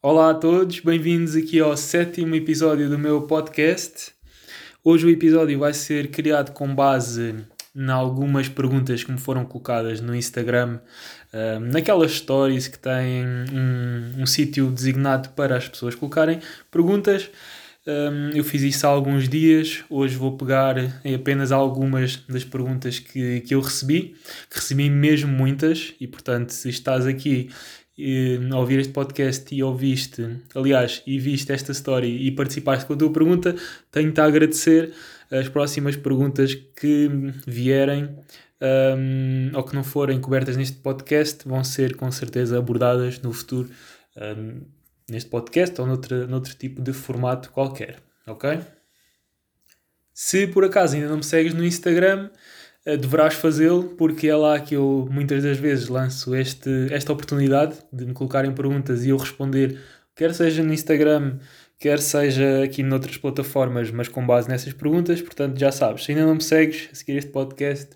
Olá a todos, bem-vindos aqui ao sétimo episódio do meu podcast. Hoje o episódio vai ser criado com base em algumas perguntas que me foram colocadas no Instagram, uh, naquelas stories que têm um, um sítio designado para as pessoas colocarem perguntas. Um, eu fiz isso há alguns dias, hoje vou pegar em apenas algumas das perguntas que, que eu recebi, que recebi mesmo muitas, e portanto, se estás aqui e, ouvir este podcast e ouviste, aliás, e viste esta história e participaste com a tua pergunta, tenho-te a agradecer as próximas perguntas que vierem um, ou que não forem cobertas neste podcast vão ser com certeza abordadas no futuro um, neste podcast ou noutro, noutro tipo de formato qualquer, ok? Se por acaso ainda não me segues no Instagram, deverás fazê-lo, porque é lá que eu muitas das vezes lanço este, esta oportunidade de me colocarem perguntas e eu responder, quer seja no Instagram, quer seja aqui noutras plataformas, mas com base nessas perguntas. Portanto, já sabes, se ainda não me segues a seguir este podcast,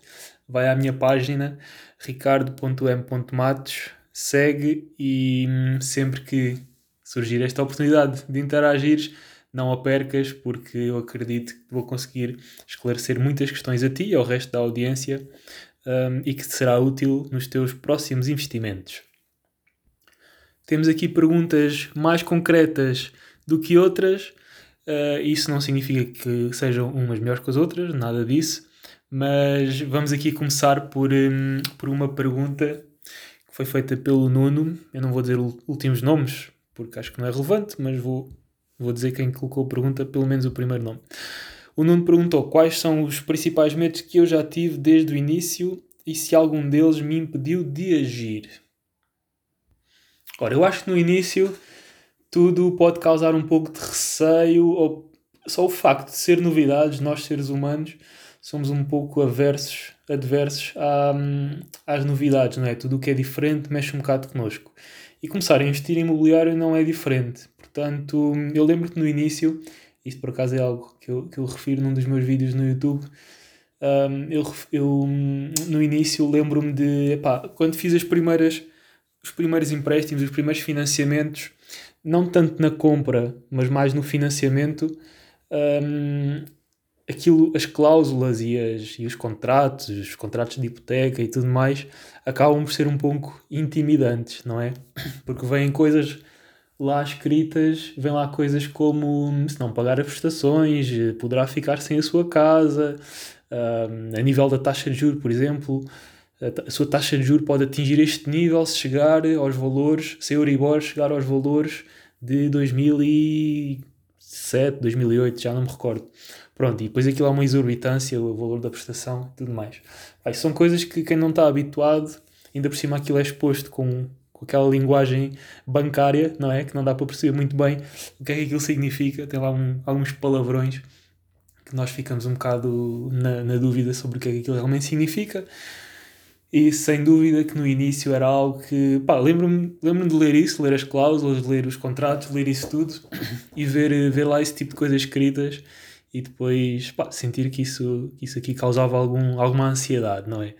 vai à minha página ricardo.m.matos, segue e hum, sempre que surgir esta oportunidade de interagir, não a percas, porque eu acredito que vou conseguir esclarecer muitas questões a ti e ao resto da audiência um, e que te será útil nos teus próximos investimentos. Temos aqui perguntas mais concretas do que outras. Uh, isso não significa que sejam umas melhores que as outras, nada disso. Mas vamos aqui começar por, um, por uma pergunta que foi feita pelo Nuno. Eu não vou dizer últimos nomes, porque acho que não é relevante, mas vou, vou dizer quem colocou a pergunta, pelo menos o primeiro nome. O Nuno perguntou quais são os principais medos que eu já tive desde o início e se algum deles me impediu de agir. Ora, eu acho que no início tudo pode causar um pouco de receio, ou só o facto de ser novidades, nós seres humanos somos um pouco aversos, adversos à, às novidades, não é? Tudo o que é diferente mexe um bocado connosco. E começar a investir em imobiliário não é diferente. Portanto, eu lembro que no início, isto por acaso é algo que eu, que eu refiro num dos meus vídeos no YouTube, um, eu, eu no início lembro-me de, epá, quando fiz as primeiras, os primeiros empréstimos, os primeiros financiamentos, não tanto na compra, mas mais no financiamento, um, aquilo, as cláusulas e, as, e os contratos, os contratos de hipoteca e tudo mais, acabam por ser um pouco intimidantes, não é? Porque vêm coisas lá escritas, vêm lá coisas como se não pagar as prestações, poderá ficar sem a sua casa, um, a nível da taxa de juros, por exemplo, a sua taxa de juros pode atingir este nível se chegar aos valores, se a Euribor chegar aos valores de 2007, 2008, já não me recordo. Pronto, e depois aquilo há uma exorbitância, o valor da prestação e tudo mais. Aí, são coisas que quem não está habituado, ainda por cima aquilo é exposto com, com aquela linguagem bancária, não é? Que não dá para perceber muito bem o que é que aquilo significa. Tem lá um, alguns palavrões que nós ficamos um bocado na, na dúvida sobre o que é que aquilo realmente significa. E sem dúvida que no início era algo que, pá, lembro-me lembro de ler isso, ler as cláusulas, ler os contratos, ler isso tudo e ver, ver lá esse tipo de coisas escritas e depois pá, sentir que isso, que isso aqui causava algum, alguma ansiedade, não é?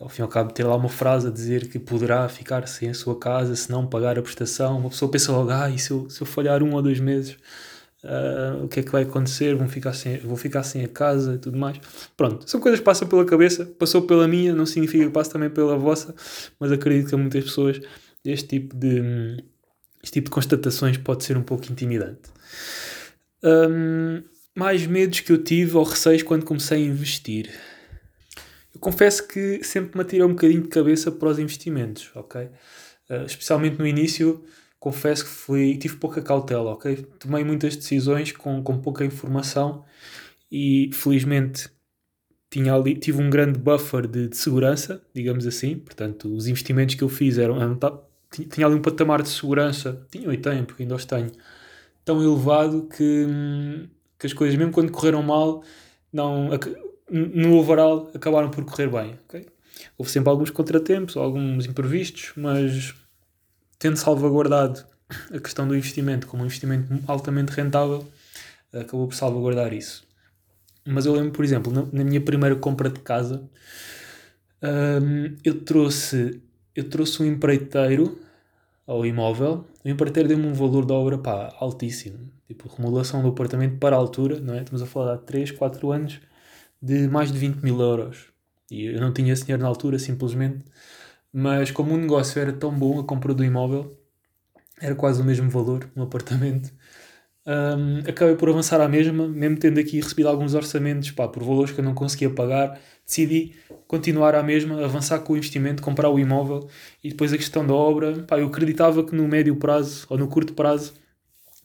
Ao fim e ao cabo, ter lá uma frase a dizer que poderá ficar sem a sua casa se não pagar a prestação, uma pessoa pensa logo, ah, e se eu, se eu falhar um ou dois meses, uh, o que é que vai acontecer? Vou ficar, sem, vou ficar sem a casa e tudo mais. Pronto, são coisas que passam pela cabeça, passou pela minha, não significa que passe também pela vossa, mas acredito que a muitas pessoas este tipo de, este tipo de constatações pode ser um pouco intimidante. Um, mais medos que eu tive ou receios quando comecei a investir? Eu confesso que sempre me atirei um bocadinho de cabeça para os investimentos, ok? Uh, especialmente no início, confesso que fui, tive pouca cautela, ok? Tomei muitas decisões com, com pouca informação e felizmente tinha ali, tive um grande buffer de, de segurança, digamos assim. Portanto, os investimentos que eu fiz eram, eram tinha ali um patamar de segurança, tinha e tenho, porque ainda os tenho, tão elevado que hum, que as coisas, mesmo quando correram mal, não, no overall acabaram por correr bem. Okay? Houve sempre alguns contratempos, alguns imprevistos, mas tendo salvaguardado a questão do investimento como um investimento altamente rentável, acabou por salvaguardar isso. Mas eu lembro, por exemplo, na, minha primeira compra de casa, hum, eu trouxe eu trouxe um empreiteiro ao imóvel, o empreiteiro deu-me um valor da obra pá, altíssimo. Tipo, remodelação do apartamento para a altura, não é? Estamos a falar de 3, 4 anos, de mais de 20 mil euros. E eu não tinha esse dinheiro na altura, simplesmente. Mas como o negócio era tão bom, a compra do imóvel, era quase o mesmo valor, um apartamento. Um, acabei por avançar à mesma, mesmo tendo aqui recebido alguns orçamentos pá, por valores que eu não conseguia pagar, decidi continuar à mesma, avançar com o investimento, comprar o imóvel e depois a questão da obra. Pá, eu acreditava que no médio prazo ou no curto prazo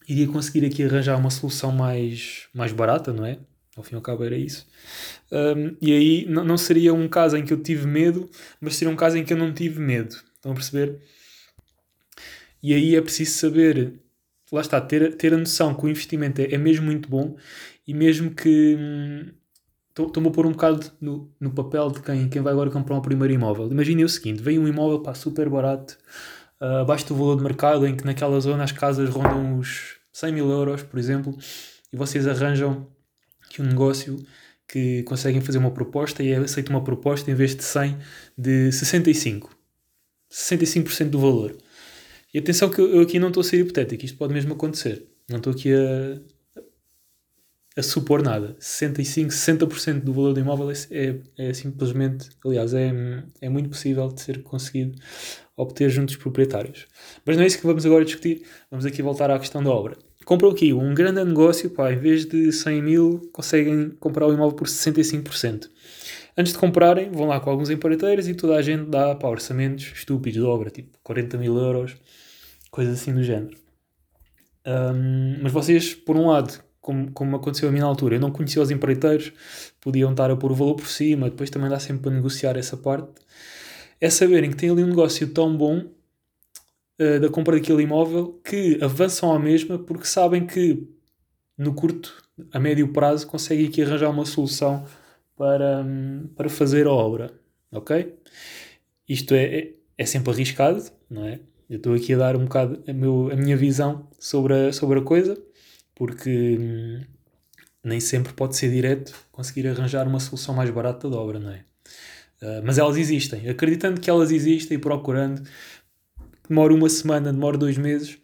iria conseguir aqui arranjar uma solução mais, mais barata, não é? Ao fim e ao cabo era isso. Um, e aí não, não seria um caso em que eu tive medo, mas seria um caso em que eu não tive medo. Estão a perceber? E aí é preciso saber, lá está, ter, ter a noção que o investimento é, é mesmo muito bom e mesmo que. Estou-me a pôr um bocado no, no papel de quem, quem vai agora comprar um primeiro imóvel. Imaginem o seguinte: vem um imóvel pá, super barato, uh, abaixo do valor de mercado, em que naquela zona as casas rondam os 100 mil euros, por exemplo, e vocês arranjam que um negócio que conseguem fazer uma proposta e aceitam uma proposta em vez de 100 de 65. 65% do valor. E atenção que eu aqui não estou a ser hipotético, isto pode mesmo acontecer. Não estou aqui a, a supor nada. 65, 60% do valor do imóvel é, é, é, simplesmente, aliás, é, é muito possível de ser conseguido obter junto dos proprietários. Mas não é isso que vamos agora discutir. Vamos aqui voltar à questão da obra. Compram aqui um grande negócio, pá, em vez de 100 mil, conseguem comprar o imóvel por 65%. Antes de comprarem, vão lá com alguns empreiteiros e toda a gente dá pá, orçamentos estúpidos de obra, tipo 40 mil euros, coisas assim do género. Um, mas vocês, por um lado, como, como aconteceu a mim na altura, eu não conhecia os empreiteiros, podiam estar a pôr o valor por cima, depois também dá sempre para negociar essa parte. É saberem que tem ali um negócio tão bom uh, da compra daquele imóvel que avançam à mesma porque sabem que no curto, a médio prazo, conseguem aqui arranjar uma solução para, um, para fazer a obra. Ok? Isto é, é, é sempre arriscado, não é? Eu estou aqui a dar um bocado a, meu, a minha visão sobre a, sobre a coisa, porque hum, nem sempre pode ser direto conseguir arranjar uma solução mais barata da obra, não é? Uh, mas elas existem. Acreditando que elas existem e procurando, demora uma semana, demora dois meses,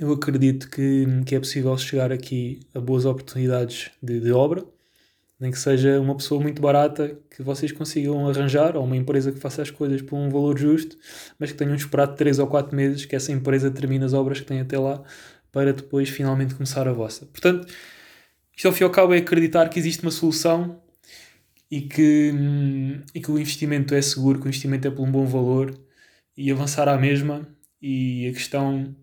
eu acredito que, que é possível chegar aqui a boas oportunidades de, de obra nem que seja uma pessoa muito barata que vocês consigam arranjar, ou uma empresa que faça as coisas por um valor justo, mas que tenham esperado 3 ou 4 meses que essa empresa termine as obras que tem até lá, para depois finalmente começar a vossa. Portanto, isto ao fim e ao cabo é acreditar que existe uma solução e que, e que o investimento é seguro, que o investimento é por um bom valor e avançar à mesma e a questão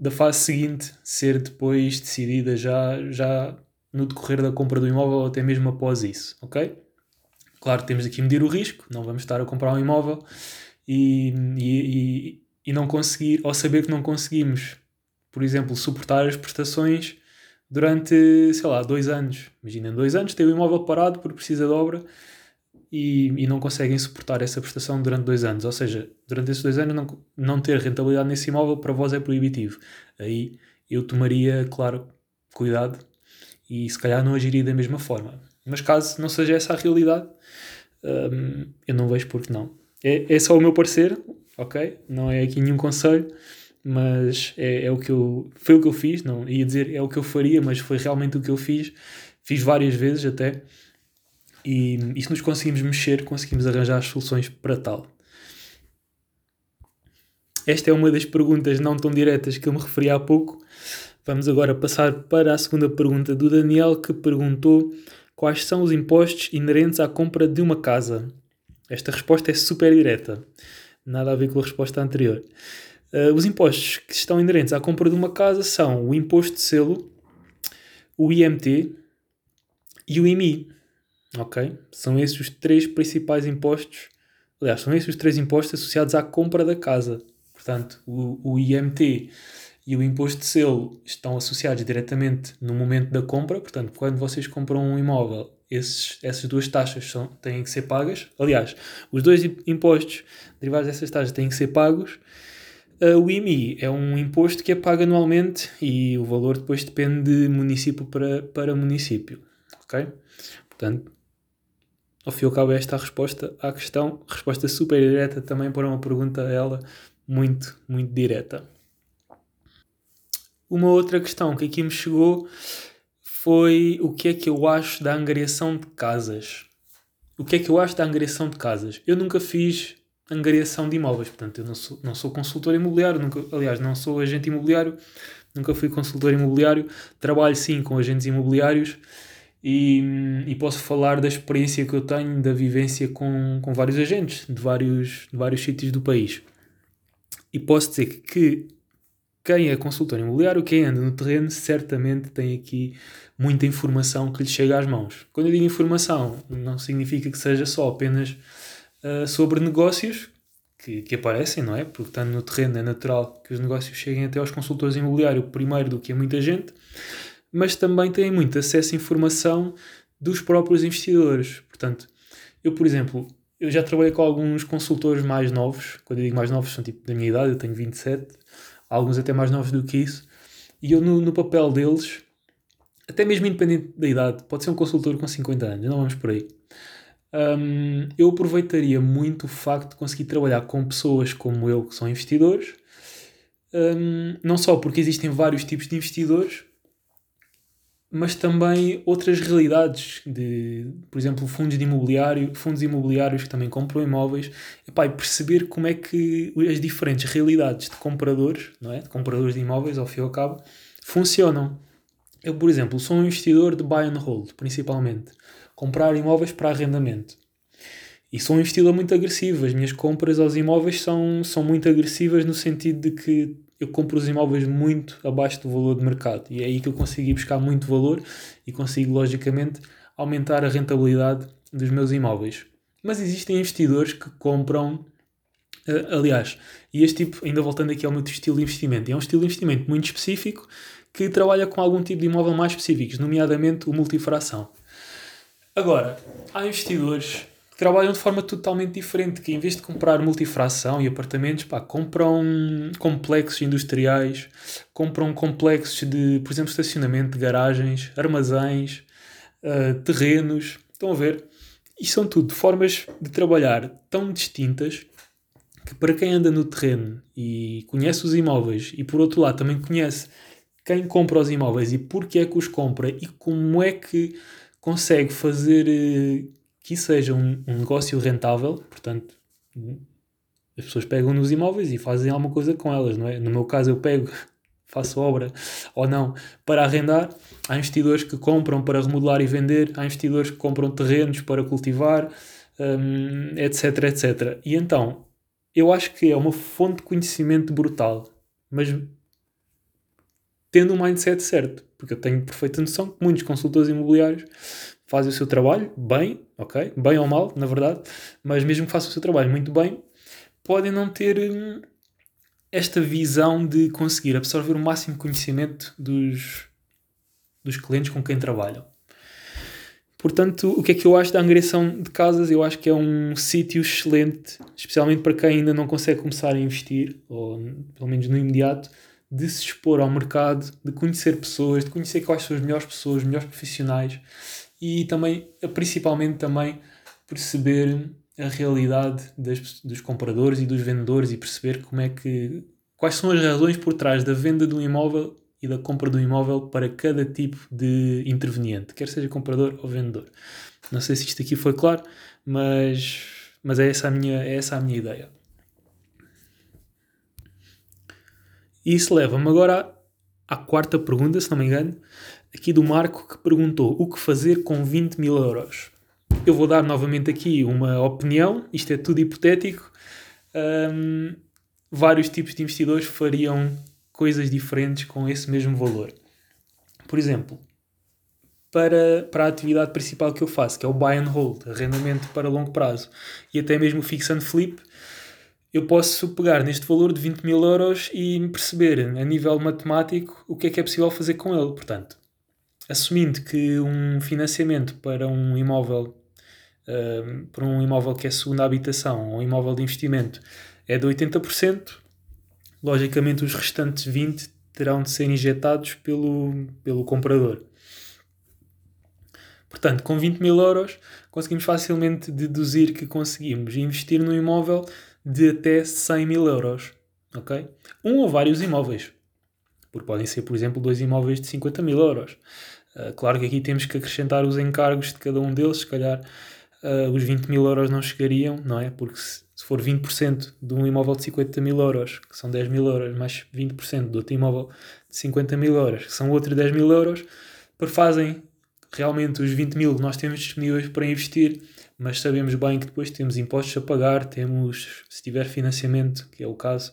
da fase seguinte ser depois decidida já, já no decorrer da compra do imóvel ou até mesmo após isso, ok? Claro, temos aqui medir o risco, não vamos estar a comprar um imóvel e, e, e não conseguir, ou saber que não conseguimos, por exemplo, suportar as prestações durante, sei lá, dois anos. Imaginem, dois anos tem o imóvel parado porque precisa de obra e, e não conseguem suportar essa prestação durante dois anos. Ou seja, durante esses dois anos não, não ter rentabilidade nesse imóvel para vós é proibitivo. Aí eu tomaria, claro, cuidado e se calhar não agiria da mesma forma. Mas caso não seja essa a realidade, hum, eu não vejo porque não. É, é só o meu parecer, ok? Não é aqui nenhum conselho, mas é, é o que eu, foi o que eu fiz. Não ia dizer é o que eu faria, mas foi realmente o que eu fiz. Fiz várias vezes até. E, e se nos conseguimos mexer, conseguimos arranjar as soluções para tal. Esta é uma das perguntas não tão diretas que eu me referi há pouco, Vamos agora passar para a segunda pergunta do Daniel, que perguntou quais são os impostos inerentes à compra de uma casa. Esta resposta é super direta, nada a ver com a resposta anterior. Uh, os impostos que estão inerentes à compra de uma casa são o imposto de selo, o IMT e o IMI. Ok? São esses os três principais impostos. Aliás, são esses os três impostos associados à compra da casa. Portanto, o, o IMT e o imposto de selo estão associados diretamente no momento da compra, portanto, quando vocês compram um imóvel, esses, essas duas taxas são, têm que ser pagas. Aliás, os dois impostos derivados dessas taxas têm que ser pagos. O IMI é um imposto que é pago anualmente e o valor depois depende de município para, para município. Ok? Portanto, ao fim e ao cabo, é esta a resposta à questão. Resposta super direta também para uma pergunta ela muito, muito direta. Uma outra questão que aqui me chegou foi o que é que eu acho da angariação de casas. O que é que eu acho da angariação de casas? Eu nunca fiz angariação de imóveis, portanto, eu não sou, não sou consultor imobiliário, nunca, aliás, não sou agente imobiliário, nunca fui consultor imobiliário, trabalho sim com agentes imobiliários e, e posso falar da experiência que eu tenho, da vivência com, com vários agentes de vários, de vários sítios do país. E posso dizer que quem é consultor imobiliário, quem anda no terreno, certamente tem aqui muita informação que lhe chega às mãos. Quando eu digo informação, não significa que seja só apenas uh, sobre negócios que, que, aparecem, não é? Porque estando no terreno é natural que os negócios cheguem até aos consultores imobiliários primeiro do que a muita gente, mas também têm muito acesso à informação dos próprios investidores. Portanto, eu, por exemplo, eu já trabalhei com alguns consultores mais novos, quando eu digo mais novos, são tipo da minha idade, eu tenho 27, alguns até mais novos do que isso, e eu no, no papel deles, até mesmo independente da idade, pode ser um consultor com 50 anos, não vamos por aí. Um, eu aproveitaria muito o facto de conseguir trabalhar com pessoas como eu, que são investidores, um, não só porque existem vários tipos de investidores, mas também outras realidades de, por exemplo, fundos de imobiliário, fundos imobiliários que também compram imóveis, epá, e perceber como é que as diferentes realidades de compradores, não é? de compradores de imóveis, ao fim e ao cabo, funcionam. Eu, por exemplo, sou um investidor de buy and hold, principalmente. Comprar imóveis para arrendamento. E sou um investidor muito agressivo. As minhas compras aos imóveis são, são muito agressivas no sentido de que eu compro os imóveis muito abaixo do valor de mercado e é aí que eu consigo buscar muito valor e consigo, logicamente, aumentar a rentabilidade dos meus imóveis. Mas existem investidores que compram, uh, aliás, e este tipo, ainda voltando aqui ao meu estilo de investimento, é um estilo de investimento muito específico que trabalha com algum tipo de imóvel mais específico, nomeadamente o multifração. Agora, há investidores trabalham de forma totalmente diferente, que em vez de comprar multifração e apartamentos, pá, compram complexos industriais, compram complexos de, por exemplo, estacionamento, de garagens, armazéns, uh, terrenos. Estão a ver? E são tudo formas de trabalhar tão distintas que para quem anda no terreno e conhece os imóveis e por outro lado também conhece quem compra os imóveis e porque é que os compra e como é que consegue fazer eh, que seja um, um negócio rentável, portanto, as pessoas pegam nos imóveis e fazem alguma coisa com elas, não é? No meu caso, eu pego, faço obra ou não para arrendar. Há investidores que compram para remodelar e vender, há investidores que compram terrenos para cultivar, um, etc, etc. E então, eu acho que é uma fonte de conhecimento brutal, mas tendo o um mindset certo, porque eu tenho perfeita noção que muitos consultores imobiliários fazem o seu trabalho bem, ok? Bem ou mal, na verdade, mas mesmo que façam o seu trabalho muito bem, podem não ter hum, esta visão de conseguir absorver o máximo conhecimento dos, dos clientes com quem trabalham. Portanto, o que é que eu acho da angriação de casas? Eu acho que é um sítio excelente, especialmente para quem ainda não consegue começar a investir, ou pelo menos no imediato, de se expor ao mercado, de conhecer pessoas, de conhecer quais são as melhores pessoas, melhores profissionais e também, principalmente também, perceber a realidade das, dos compradores e dos vendedores e perceber como é que quais são as razões por trás da venda de um imóvel e da compra do imóvel para cada tipo de interveniente, quer seja comprador ou vendedor. Não sei se isto aqui foi claro, mas, mas é, essa a minha, é essa a minha ideia. E isso leva-me agora à, à quarta pergunta, se não me engano, aqui do Marco que perguntou o que fazer com 20 mil euros. Eu vou dar novamente aqui uma opinião, isto é tudo hipotético. Um, vários tipos de investidores fariam coisas diferentes com esse mesmo valor. Por exemplo, para, para a atividade principal que eu faço, que é o buy and hold, arrendamento para longo prazo, e até mesmo fix and flip, eu posso pegar neste valor de 20 mil euros e perceber a nível matemático o que é que é possível fazer com ele. Portanto, assumindo que um financiamento para um imóvel, uh, para um imóvel que é segunda habitação ou um imóvel de investimento é de 80%, logicamente os restantes 20% terão de ser injetados pelo, pelo comprador. Portanto, com 20 mil euros conseguimos facilmente deduzir que conseguimos investir num imóvel de até 100 mil euros. ok? Um ou vários imóveis, porque podem ser, por exemplo, dois imóveis de 50 mil euros. Uh, claro que aqui temos que acrescentar os encargos de cada um deles, se calhar uh, os 20 mil euros não chegariam, não é? Porque se, se for 20% de um imóvel de 50 mil euros, que são 10 mil euros, mais 20% de outro imóvel de 50 mil euros, que são outros 10 mil euros, perfazem realmente os 20 mil que nós temos disponíveis para investir, mas sabemos bem que depois temos impostos a pagar, temos, se tiver financiamento, que é o caso,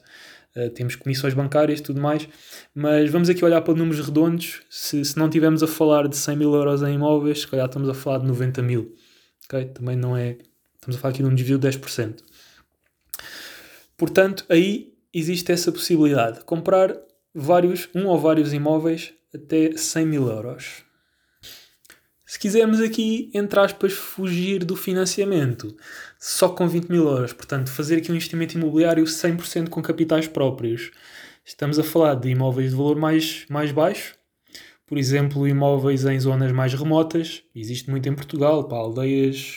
uh, temos comissões bancárias e tudo mais, mas vamos aqui olhar para números redondos, se, se não estivermos a falar de 100 mil euros em imóveis, se calhar estamos a falar de 90 mil? Também não é, estamos a falar aqui de um desvio de 10%. Portanto, aí existe essa possibilidade, comprar vários, um ou vários imóveis até 100 mil euros. Se quisermos aqui, entre aspas, fugir do financiamento, só com 20 mil euros, portanto, fazer aqui um investimento imobiliário 100% com capitais próprios, estamos a falar de imóveis de valor mais, mais baixo, por exemplo, imóveis em zonas mais remotas, existe muito em Portugal, para aldeias,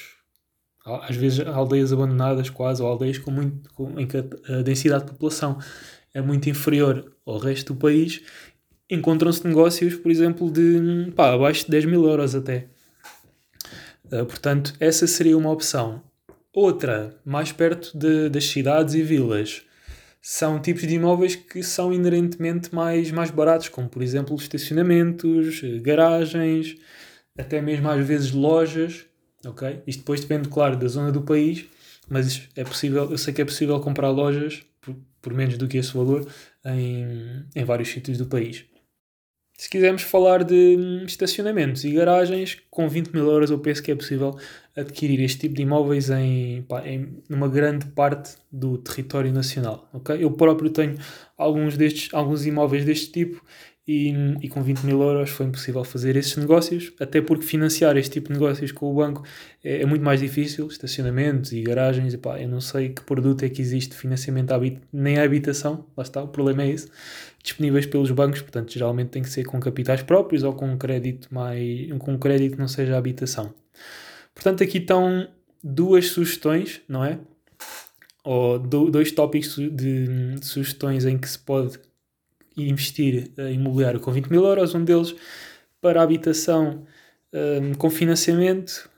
às vezes aldeias abandonadas quase, ou aldeias com muito, com, em que a densidade de população é muito inferior ao resto do país encontram-se negócios, por exemplo, de pá, abaixo de 10 mil euros até. Uh, portanto, essa seria uma opção. Outra, mais perto de, das cidades e vilas, são tipos de imóveis que são inerentemente mais, mais baratos, como por exemplo estacionamentos, garagens, até mesmo às vezes lojas. ok? Isto depois depende, claro, da zona do país, mas é possível, eu sei que é possível comprar lojas por, por menos do que esse valor em, em vários sítios do país. Se quisermos falar de hum, estacionamentos e garagens, com 20 mil euros eu penso que é possível adquirir este tipo de imóveis em, pá, em numa grande parte do território nacional. Okay? Eu próprio tenho alguns, destes, alguns imóveis deste tipo e, e com 20 mil euros foi impossível fazer esses negócios, até porque financiar este tipo de negócios com o banco é, é muito mais difícil, estacionamentos e garagens, epá, eu não sei que produto é que existe de financiamento habit nem a habitação, lá está, o problema é esse, disponíveis pelos bancos, portanto geralmente tem que ser com capitais próprios ou com um crédito, mais, com um crédito que não seja habitação. Portanto aqui estão duas sugestões, não é? Ou dois tópicos de, de sugestões em que se pode investir em imobiliário com 20 mil euros, um deles para habitação um, com financiamento,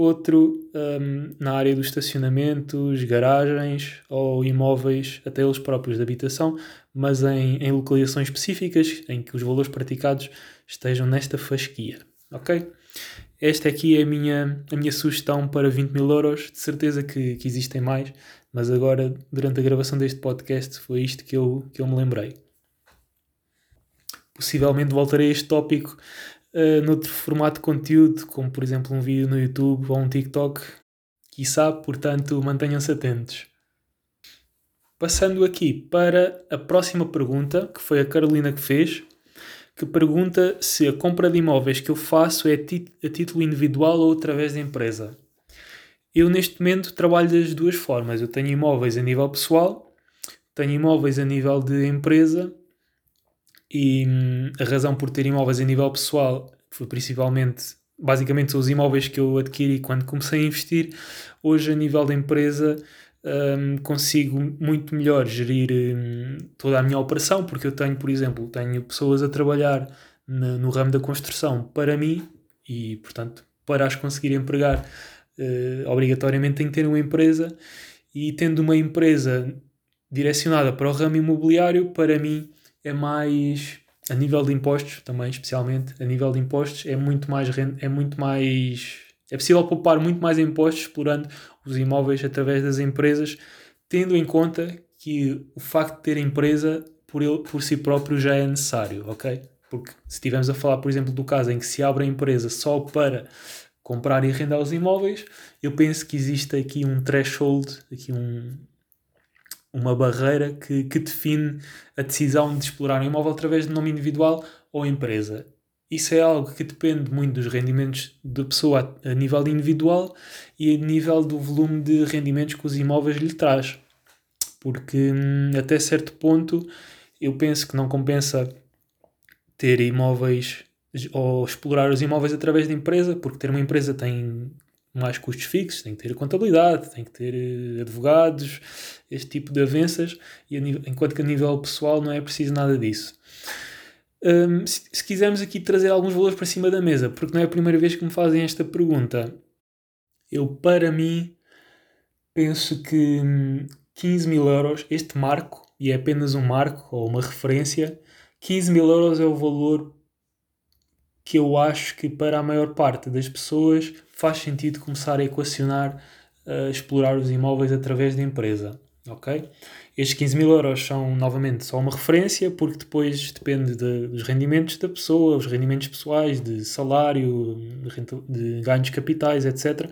outro um, na área dos estacionamentos, garagens ou imóveis, até eles próprios de habitação, mas em, em localizações específicas em que os valores praticados estejam nesta fasquia. Ok? Esta aqui é a minha, a minha sugestão para 20 mil euros. De certeza que, que existem mais, mas agora, durante a gravação deste podcast, foi isto que eu, que eu me lembrei possivelmente voltarei a este tópico uh, noutro formato de conteúdo, como por exemplo um vídeo no YouTube ou um TikTok, sabe portanto mantenham-se atentos. Passando aqui para a próxima pergunta, que foi a Carolina que fez, que pergunta se a compra de imóveis que eu faço é a título individual ou através da empresa. Eu neste momento trabalho das duas formas. Eu tenho imóveis a nível pessoal, tenho imóveis a nível de empresa e hum, a razão por ter imóveis a nível pessoal foi principalmente, basicamente, são os imóveis que eu adquiri quando comecei a investir. Hoje, a nível da empresa, um, consigo muito melhor gerir um, toda a minha operação, porque eu tenho, por exemplo, tenho pessoas a trabalhar na, no ramo da construção para mim e, portanto, para as conseguir empregar, uh, obrigatoriamente tenho que ter uma empresa e tendo uma empresa direcionada para o ramo imobiliário, para mim é mais a nível de impostos também, especialmente a nível de impostos é muito mais é muito mais é possível poupar muito mais impostos explorando os imóveis através das empresas, tendo em conta que o facto de ter empresa por, ele, por si próprio já é necessário, ok? Porque se estivermos a falar, por exemplo, do caso em que se abre a empresa só para comprar e arrendar os imóveis, eu penso que existe aqui um threshold, aqui um, uma barreira que, que define a decisão de explorar um imóvel através de nome individual ou empresa. Isso é algo que depende muito dos rendimentos da pessoa a, nível individual e a nível do volume de rendimentos que os imóveis lhe traz. Porque hum, até certo ponto eu penso que não compensa ter imóveis ou explorar os imóveis através da empresa, porque ter uma empresa tem mais custos fixos, tem que ter contabilidade, tem que ter eh, advogados, este tipo de avanças, e nível, enquanto que a nível pessoal não é preciso nada disso. Um, se, se, quisermos aqui trazer alguns valores para cima da mesa, porque não é a primeira vez que me fazem esta pergunta, eu, para mim, penso que 15 hum, mil euros, este marco, e é apenas um marco ou uma referência, 15 mil euros é o valor que eu acho que para a maior parte das pessoas faz sentido começar a equacionar, a explorar os imóveis através da empresa. Ok? Estes 15 mil euros são novamente só uma referência, porque depois depende de, dos rendimentos da pessoa, os rendimentos pessoais, de salário, de, de ganhos capitais, etc.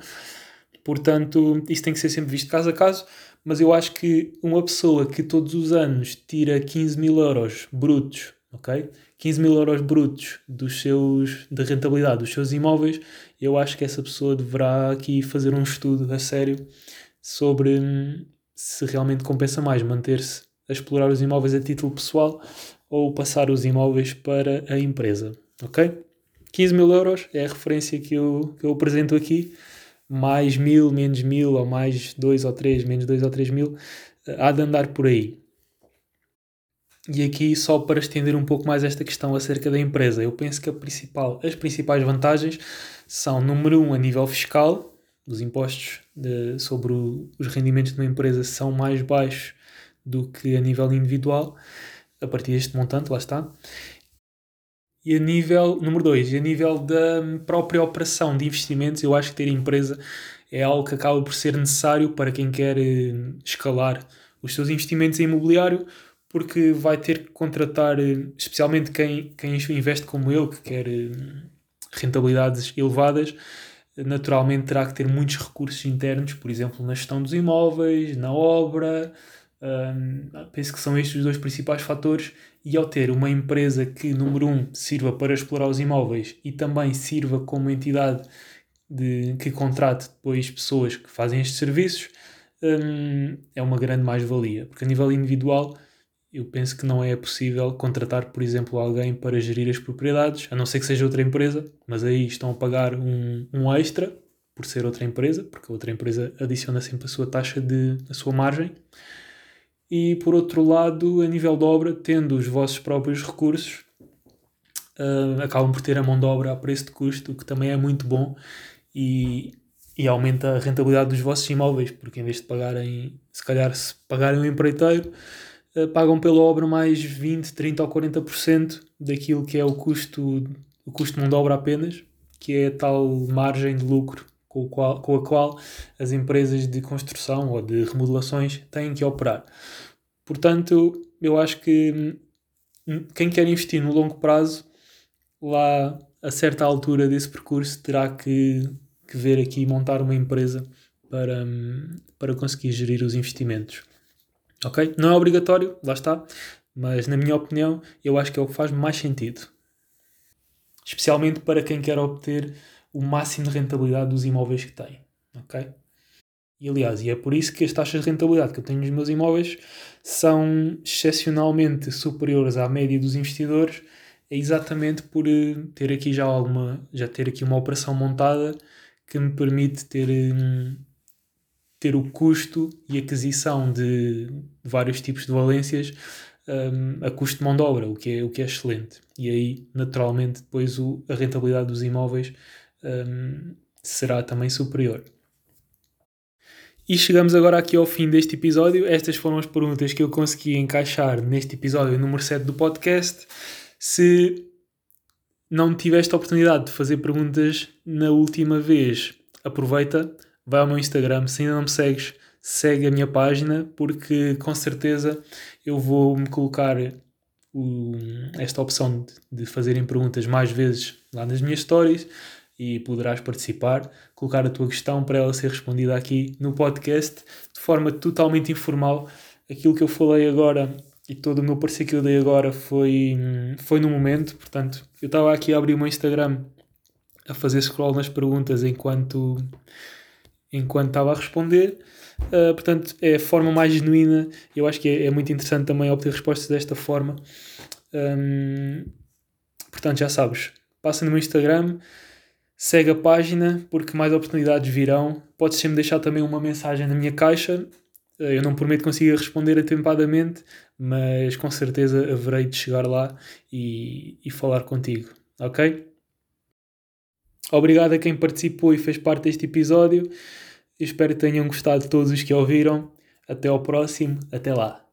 Portanto, isso tem que ser sempre visto caso a caso, mas eu acho que uma pessoa que todos os anos tira 15 mil euros brutos, ok? 15 mil euros brutos dos seus, da rentabilidade dos seus imóveis, eu acho que essa pessoa deverá aqui fazer um estudo a sério sobre hum, se realmente compensa mais manter-se a explorar os imóveis a título pessoal ou passar os imóveis para a empresa, ok? 15 mil euros é a referência que eu, que eu apresento aqui, mais mil, menos mil, ou mais dois ou três, menos dois ou três mil, há de andar por aí. E aqui, só para estender um pouco mais esta questão acerca da empresa, eu penso que principal, as principais vantagens são, número um, a nível fiscal, os impostos de, sobre o, os rendimentos de uma empresa são mais baixos do que a nível individual, a partir deste montante, lá está. E a nível, número dois, a nível da própria operação de investimentos, eu acho que ter empresa é algo que acaba por ser necessário para quem quer eh, escalar os seus investimentos em imobiliário, porque vai ter que contratar, eh, especialmente quem, quem investe como eu, que quer eh, rentabilidades elevadas, naturalmente terá que ter muitos recursos internos, por exemplo, na gestão dos imóveis, na obra. Um, penso que são estes os dois principais fatores. E ao ter uma empresa que, número um, sirva para explorar os imóveis e também sirva como entidade de, que contrate depois pessoas que fazem estes serviços, um, é uma grande mais-valia. Porque a nível individual eu penso que não é possível contratar, por exemplo, alguém para gerir as propriedades, a não ser que seja outra empresa, mas aí estão a pagar um, um extra por ser outra empresa, porque a outra empresa adiciona sempre a sua taxa de a sua margem. E por outro lado, a nível de obra, tendo os vossos próprios recursos, uh, acabam por ter a mão de obra a preço de custo, o que também é muito bom e, e aumenta a rentabilidade dos vossos imóveis, porque em vez de pagarem, se calhar, se pagarem um empreiteiro pagam pela obra mais 20, 30 ou 40% daquilo que é o custo, o custo de mão de obra apenas, que é a tal margem de lucro com, o qual, com a qual as empresas de construção ou de remodelações têm que operar. Portanto, eu acho que hum, quem quer investir no longo prazo, lá a certa altura desse percurso, terá que, que ver aqui montar uma empresa para, hum, para conseguir gerir os investimentos. Ok? Não é obrigatório, lá está, mas na minha opinião, eu acho que é o que faz mais sentido. Especialmente para quem quer obter o máximo de rentabilidade dos imóveis que tem. Ok? E aliás, e é por isso que as taxas de rentabilidade que eu tenho nos meus imóveis são excepcionalmente superiores à média dos investidores, é exatamente por eh, ter aqui já alguma, já ter aqui uma operação montada que me permite ter hum, ter o custo e aquisição de vários tipos de valências um, a custo de mão de obra, o que é, o que é excelente. E aí, naturalmente, depois o, a rentabilidade dos imóveis um, será também superior. E chegamos agora aqui ao fim deste episódio. Estas foram as perguntas que eu consegui encaixar neste episódio número 7 do podcast. Se não tiveste a oportunidade de fazer perguntas na última vez, aproveita vai ao meu Instagram, se ainda não me segues, segue a minha página, porque com certeza eu vou me colocar o, esta opção de, de fazerem perguntas mais vezes lá nas minhas stories e poderás participar, colocar a tua questão para ela ser respondida aqui no podcast de forma totalmente informal. Aquilo que eu falei agora e todo o meu parecer que eu dei agora foi, foi no momento, portanto, eu estava aqui a abrir o meu Instagram a fazer scroll nas perguntas enquanto enquanto estava a responder. Uh, portanto, é a forma mais genuína. Eu acho que é, é muito interessante também obter respostas desta forma. Um, portanto, já sabes, passa no meu Instagram, segue a página porque mais oportunidades virão. Podes sempre deixar também uma mensagem na minha caixa. Eu não prometo que consiga responder atempadamente, mas com certeza haverei de chegar lá e, e falar contigo, ok? Obrigado a quem participou e fez parte deste episódio. espero que tenham gostado todos os que ouviram. Até ao próximo. Até lá.